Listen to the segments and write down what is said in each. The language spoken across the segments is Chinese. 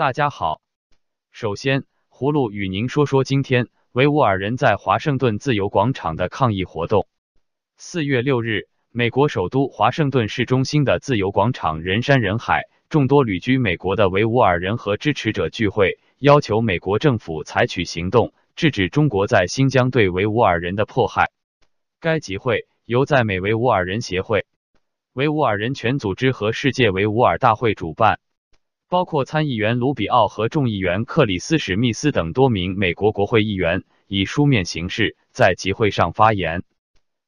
大家好，首先，葫芦与您说说今天维吾尔人在华盛顿自由广场的抗议活动。四月六日，美国首都华盛顿市中心的自由广场人山人海，众多旅居美国的维吾尔人和支持者聚会，要求美国政府采取行动，制止中国在新疆对维吾尔人的迫害。该集会由在美维吾尔人协会、维吾尔人权组织和世界维吾尔大会主办。包括参议员卢比奥和众议员克里斯史密斯等多名美国国会议员以书面形式在集会上发言。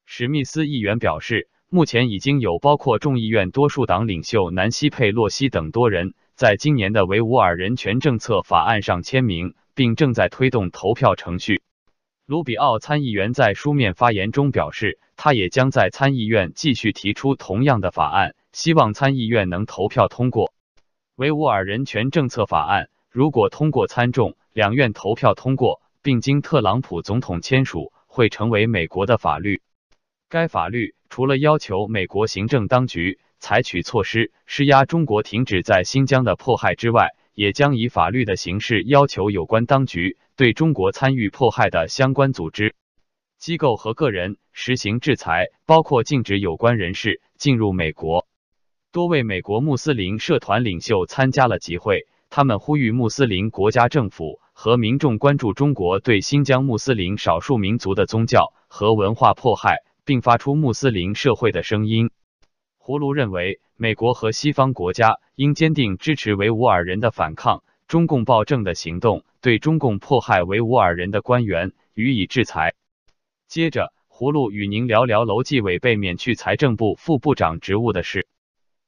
史密斯议员表示，目前已经有包括众议院多数党领袖南希佩洛西等多人在今年的维吾尔人权政策法案上签名，并正在推动投票程序。卢比奥参议员在书面发言中表示，他也将在参议院继续提出同样的法案，希望参议院能投票通过。维吾尔人权政策法案如果通过参众两院投票通过，并经特朗普总统签署，会成为美国的法律。该法律除了要求美国行政当局采取措施施压中国停止在新疆的迫害之外，也将以法律的形式要求有关当局对中国参与迫害的相关组织、机构和个人实行制裁，包括禁止有关人士进入美国。多位美国穆斯林社团领袖参加了集会，他们呼吁穆斯林国家政府和民众关注中国对新疆穆斯林少数民族的宗教和文化迫害，并发出穆斯林社会的声音。胡卢认为，美国和西方国家应坚定支持维吾尔人的反抗，中共暴政的行动对中共迫害维吾尔人的官员予以制裁。接着，胡卢与您聊聊楼继伟被免去财政部副部长职务的事。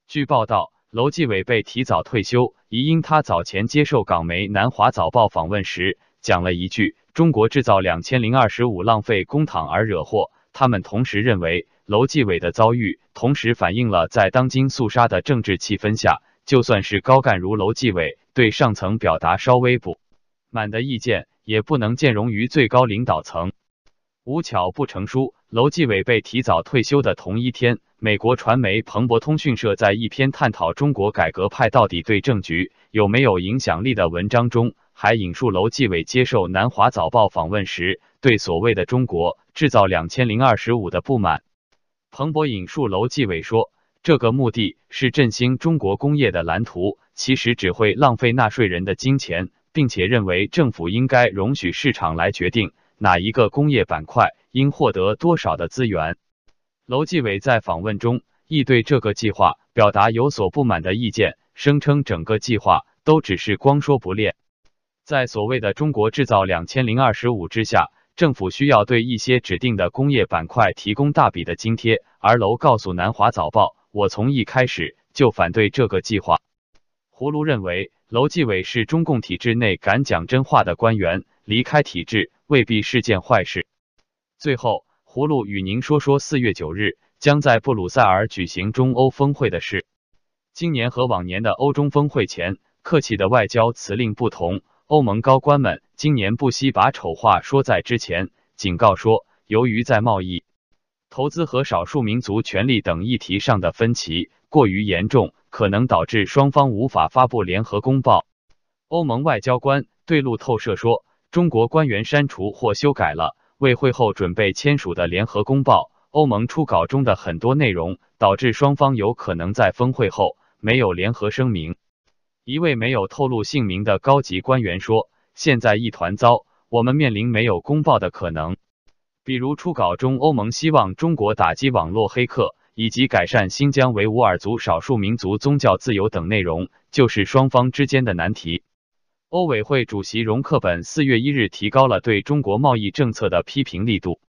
据报道，楼继伟被提早退休，疑因他早前接受港媒《南华早报》访问时讲了一句“中国制造两千零二十五浪费公帑”而惹祸。他们同时认为，楼继伟的遭遇同时反映了在当今肃杀的政治气氛下，就算是高干如楼继伟对上层表达稍微不满的意见，也不能兼容于最高领导层。无巧不成书，楼继伟被提早退休的同一天，美国传媒彭博通讯社在一篇探讨中国改革派到底对政局有没有影响力的文章中，还引述楼继伟接受南华早报访问时对所谓的“中国制造两千零二十五”的不满。彭博引述楼继伟说：“这个目的是振兴中国工业的蓝图，其实只会浪费纳税人的金钱，并且认为政府应该容许市场来决定。”哪一个工业板块应获得多少的资源？楼继伟在访问中亦对这个计划表达有所不满的意见，声称整个计划都只是光说不练。在所谓的“中国制造两千零二十五”之下，政府需要对一些指定的工业板块提供大笔的津贴。而楼告诉南华早报：“我从一开始就反对这个计划。”胡卢认为，楼继伟是中共体制内敢讲真话的官员，离开体制。未必是件坏事。最后，葫芦与您说说四月九日将在布鲁塞尔举行中欧峰会的事。今年和往年的欧中峰会前，客气的外交辞令不同，欧盟高官们今年不惜把丑话说在之前，警告说，由于在贸易、投资和少数民族权利等议题上的分歧过于严重，可能导致双方无法发布联合公报。欧盟外交官对路透社说。中国官员删除或修改了为会后准备签署的联合公报。欧盟初稿中的很多内容导致双方有可能在峰会后没有联合声明。一位没有透露姓名的高级官员说：“现在一团糟，我们面临没有公报的可能。比如初稿中，欧盟希望中国打击网络黑客以及改善新疆维吾尔族少数民族宗教自由等内容，就是双方之间的难题。”欧委会主席容克本四月一日提高了对中国贸易政策的批评力度。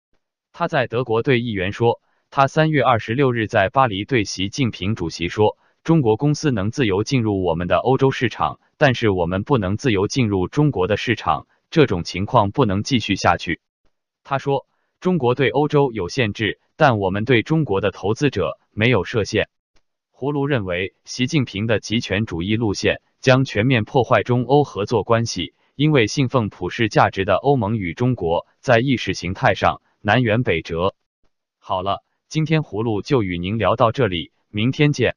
他在德国对议员说：“他三月二十六日在巴黎对习近平主席说，中国公司能自由进入我们的欧洲市场，但是我们不能自由进入中国的市场。这种情况不能继续下去。”他说：“中国对欧洲有限制，但我们对中国的投资者没有设限。”胡卢认为，习近平的极权主义路线。将全面破坏中欧合作关系，因为信奉普世价值的欧盟与中国在意识形态上南辕北辙。好了，今天葫芦就与您聊到这里，明天见。